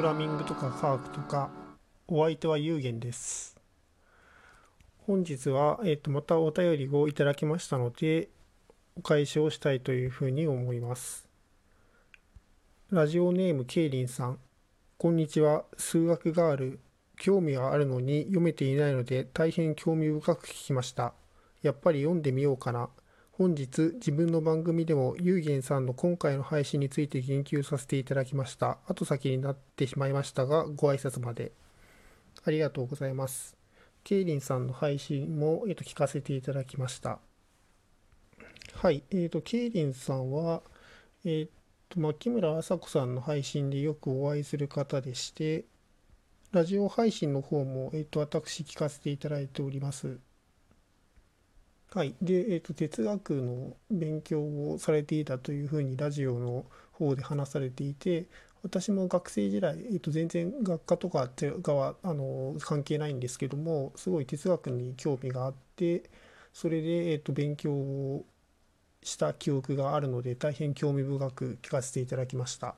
グラミングとか科学とかお相手は有限です。本日は、えー、とまたお便りをいただきましたのでお返しをしたいというふうに思います。ラジオネームケイリンさん。こんにちは。数学ガール興味はあるのに読めていないので大変興味深く聞きました。やっぱり読んでみようかな。本日自分の番組でもゆうげんさんの今回の配信について言及させていただきました。後先になってしまいましたがご挨拶まで。ありがとうございます。ケイリンさんの配信も、えー、と聞かせていただきました。はい。えーと、ケイリンさんはえーと牧村麻子さんの配信でよくお会いする方でしてラジオ配信の方も、えーと私聞かせていただいております。はい、で、えーと、哲学の勉強をされていたというふうにラジオの方で話されていて私も学生時代、えーと、全然学科とかはあの関係ないんですけどもすごい哲学に興味があってそれで、えーと、勉強をした記憶があるので大変興味深く聞かせていただきました。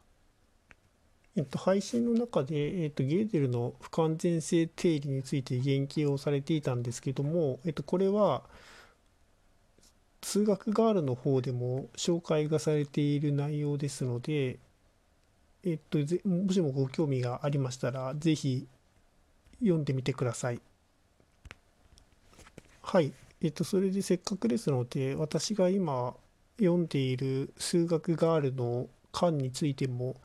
えっと、配信の中で、えっと、ゲーデルの不完全性定理について言及をされていたんですけども、えっと、これは、数学ガールの方でも紹介がされている内容ですので、えっと、もしもご興味がありましたら、ぜひ読んでみてください。はい。えっと、それでせっかくですので、私が今読んでいる数学ガールの巻についても、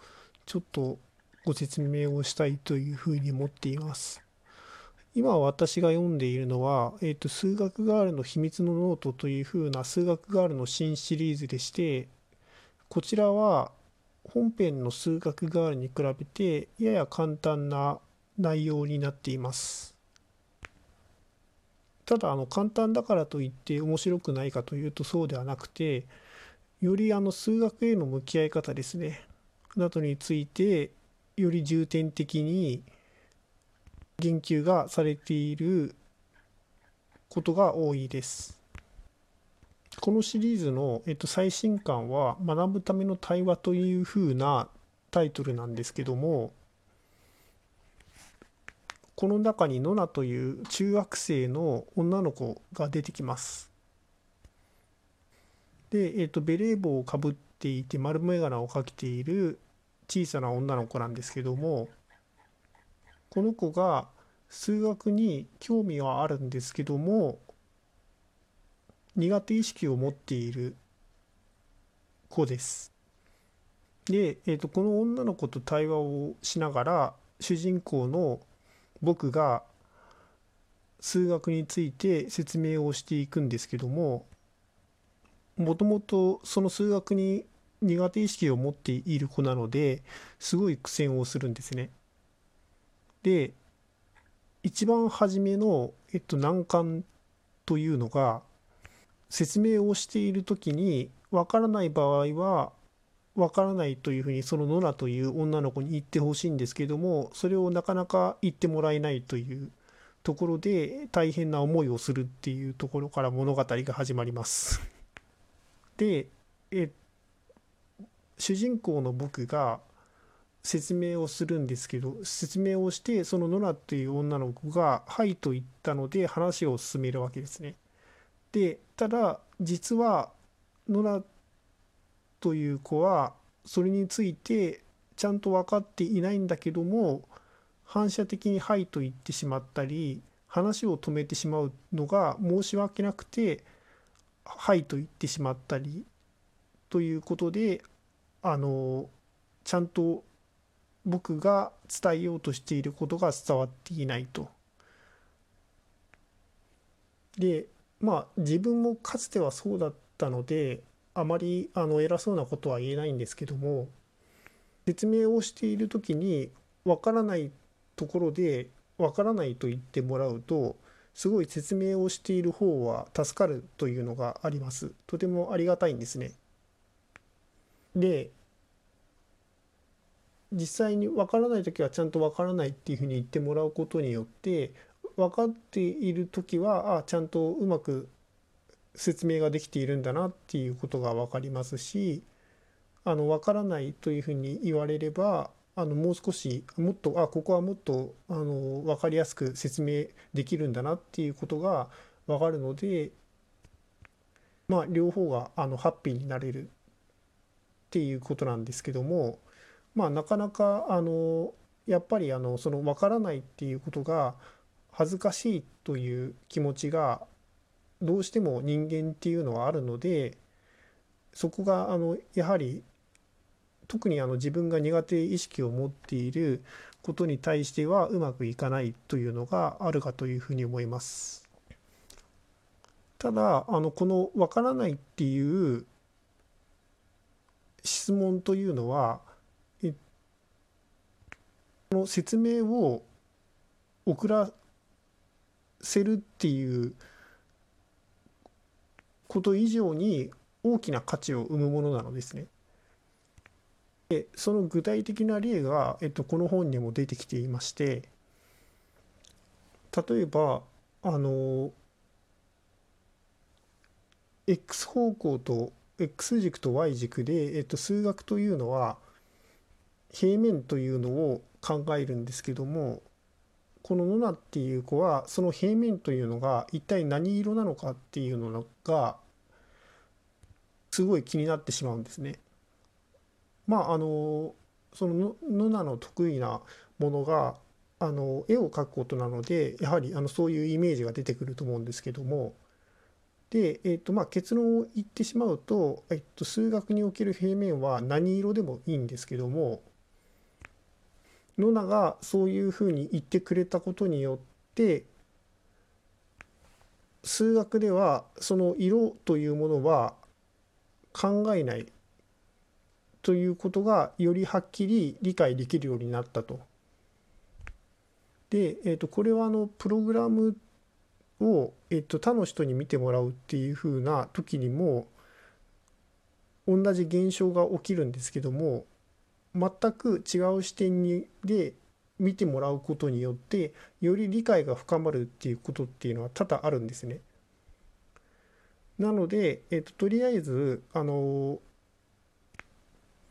ちょっとご説明をしたいというふうに思っています。今私が読んでいるのは、えーと、数学ガールの秘密のノートというふうな数学ガールの新シリーズでしてこちらは本編の数学ガールに比べてやや簡単な内容になっています。ただあの簡単だからといって面白くないかというとそうではなくてよりあの数学への向き合い方ですね。などについてより重点的に言及がされていることが多いです。このシリーズの、えっと、最新刊は「学ぶための対話」というふうなタイトルなんですけどもこの中にノナという中学生の女の子が出てきます。で、えっと、ベレー帽をかぶっていて丸眼鏡をかけている小さな女の子なんですけどもこの子が数学に興味はあるんですけども苦手意識を持っている子です。で、えーと、この女の子と対話をしながら主人公の僕が数学について説明をしていくんですけどももともとその数学に苦手意識を持っている子なのですごい苦戦をするんですね。で一番初めの、えっと、難関というのが説明をしている時に分からない場合は分からないというふうにそのノラという女の子に言ってほしいんですけどもそれをなかなか言ってもらえないというところで大変な思いをするっていうところから物語が始まります。でえ主人公の僕が説明をするんですけど説明をしてそのノラっていう女の子が「はい」と言ったので話を進めるわけですね。でただ実はノラという子はそれについてちゃんと分かっていないんだけども反射的に「はい」と言ってしまったり話を止めてしまうのが申し訳なくて「はい」と言ってしまったりということであのちゃんと僕が伝えようとしていることが伝わっていないと。でまあ自分もかつてはそうだったのであまりあの偉そうなことは言えないんですけども説明をしている時にわからないところでわからないと言ってもらうとすごい説明をしている方は助かるというのがあります。とてもありがたいんですね。で実際に分からない時はちゃんと分からないっていうふうに言ってもらうことによって分かっている時はあちゃんとうまく説明ができているんだなっていうことが分かりますしあの分からないというふうに言われればあのもう少しもっとあここはもっとあの分かりやすく説明できるんだなっていうことが分かるのでまあ両方があのハッピーになれるっていうことなんですけどもまあなかなかあのやっぱりあのその分からないっていうことが恥ずかしいという気持ちがどうしても人間っていうのはあるのでそこがあのやはり特にあの自分が苦手意識を持っていることに対してはうまくいかないというのがあるかというふうに思います。ただあのこの「わからない」っていう質問というのはの説明を送らせるっていうこと以上に大きな価値を生むものなのですね。でその具体的な例が、えっと、この本にも出てきていまして例えばあの x 方向と x 軸と y 軸で、えっと、数学というのは平面というのを考えるんですけどもこのノナっていう子はその平面というのが一体何色なのかっていうのがすごい気になってしまうんですね。まああのそのノナの得意なものがあの絵を描くことなのでやはりあのそういうイメージが出てくると思うんですけどもで、えーとまあ、結論を言ってしまうと、えっと、数学における平面は何色でもいいんですけどもノナがそういうふうに言ってくれたことによって数学ではその色というものは考えないということがよりはっきり理解できるようになったと。で、えー、とこれはあのプログラムを、えー、と他の人に見てもらうっていうふうな時にも同じ現象が起きるんですけども全く違う視点にで見てもらうことによってより理解が深まるっていうことっていうのは多々あるんですね。なので、えっと、とりあえずあの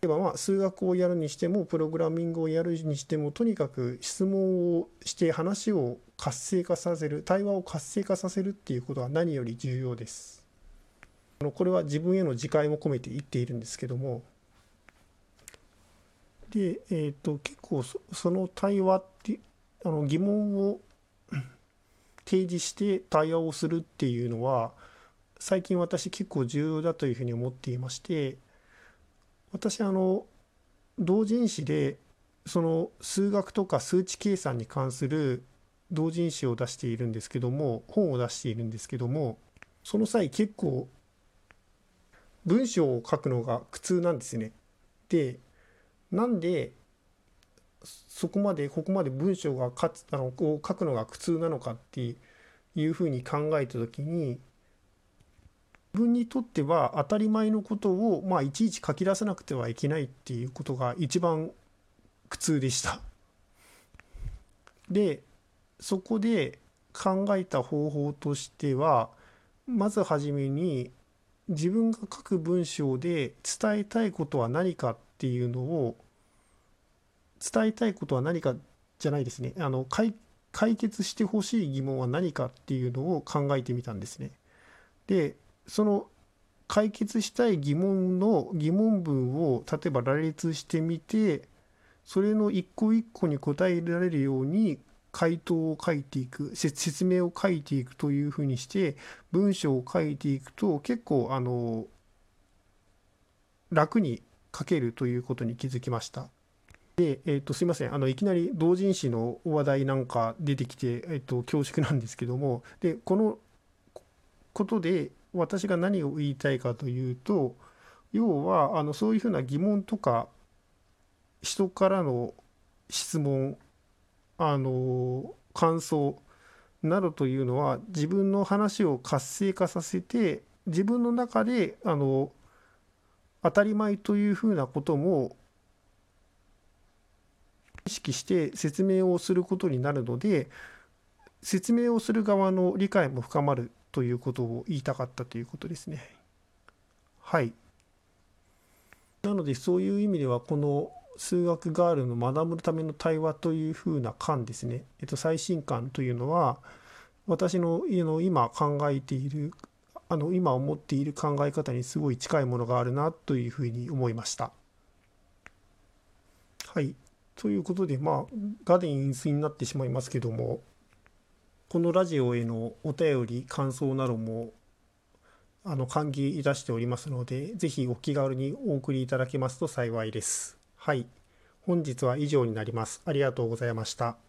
例えばまあ数学をやるにしてもプログラミングをやるにしてもとにかく質問をして話を活性化させる対話を活性化させるっていうことは何より重要です。これは自分への自戒も込めて言っているんですけどもで、えーと、結構その対話ってあの疑問を 提示して対話をするっていうのは最近私結構重要だというふうに思っていまして私あの同人誌でその数学とか数値計算に関する同人誌を出しているんですけども本を出しているんですけどもその際結構文章を書くのが苦痛なんですね。でなんでそこまでここまで文章がかつあのこう書くのが苦痛なのかっていうふうに考えた時に自分にとっては当たり前のことを、まあ、いちいち書き出さなくてはいけないっていうことが一番苦痛でした。でそこで考えた方法としてはまずはじめに自分が書く文章で伝えたいことは何かっていうのを伝えたいことは何かじゃないですねあの解決してほしい疑問は何かっていうのを考えてみたんですね。でその解決したい疑問の疑問文を例えば羅列してみてそれの一個一個に答えられるように回答を書いていく説明を書いていくというふうにして文章を書いていくと結構あの楽に書けるということに気づきました。で、えー、とすいませんあのいきなり同人誌の話題なんか出てきて、えー、と恐縮なんですけどもでこのことで私が何を言いたいかというと要はあのそういうふうな疑問とか人からの質問あの感想などというのは自分の話を活性化させて自分の中であの当たり前というふうなことも意識して説明をすることになるので説明をする側の理解も深まるということを言いたかったということですね。はい。なのでそういう意味ではこの数学ガールの学ぶための対話というふうな巻ですね、えっと、最新巻というのは私のの今考えているあの今思っている考え方にすごい近いものがあるなというふうに思いました。はい。ということでまあガデン陰水になってしまいますけどもこのラジオへのお便り感想などもあの歓迎いたしておりますので是非お気軽にお送りいただけますと幸いです。はい。本日は以上になります。ありがとうございました。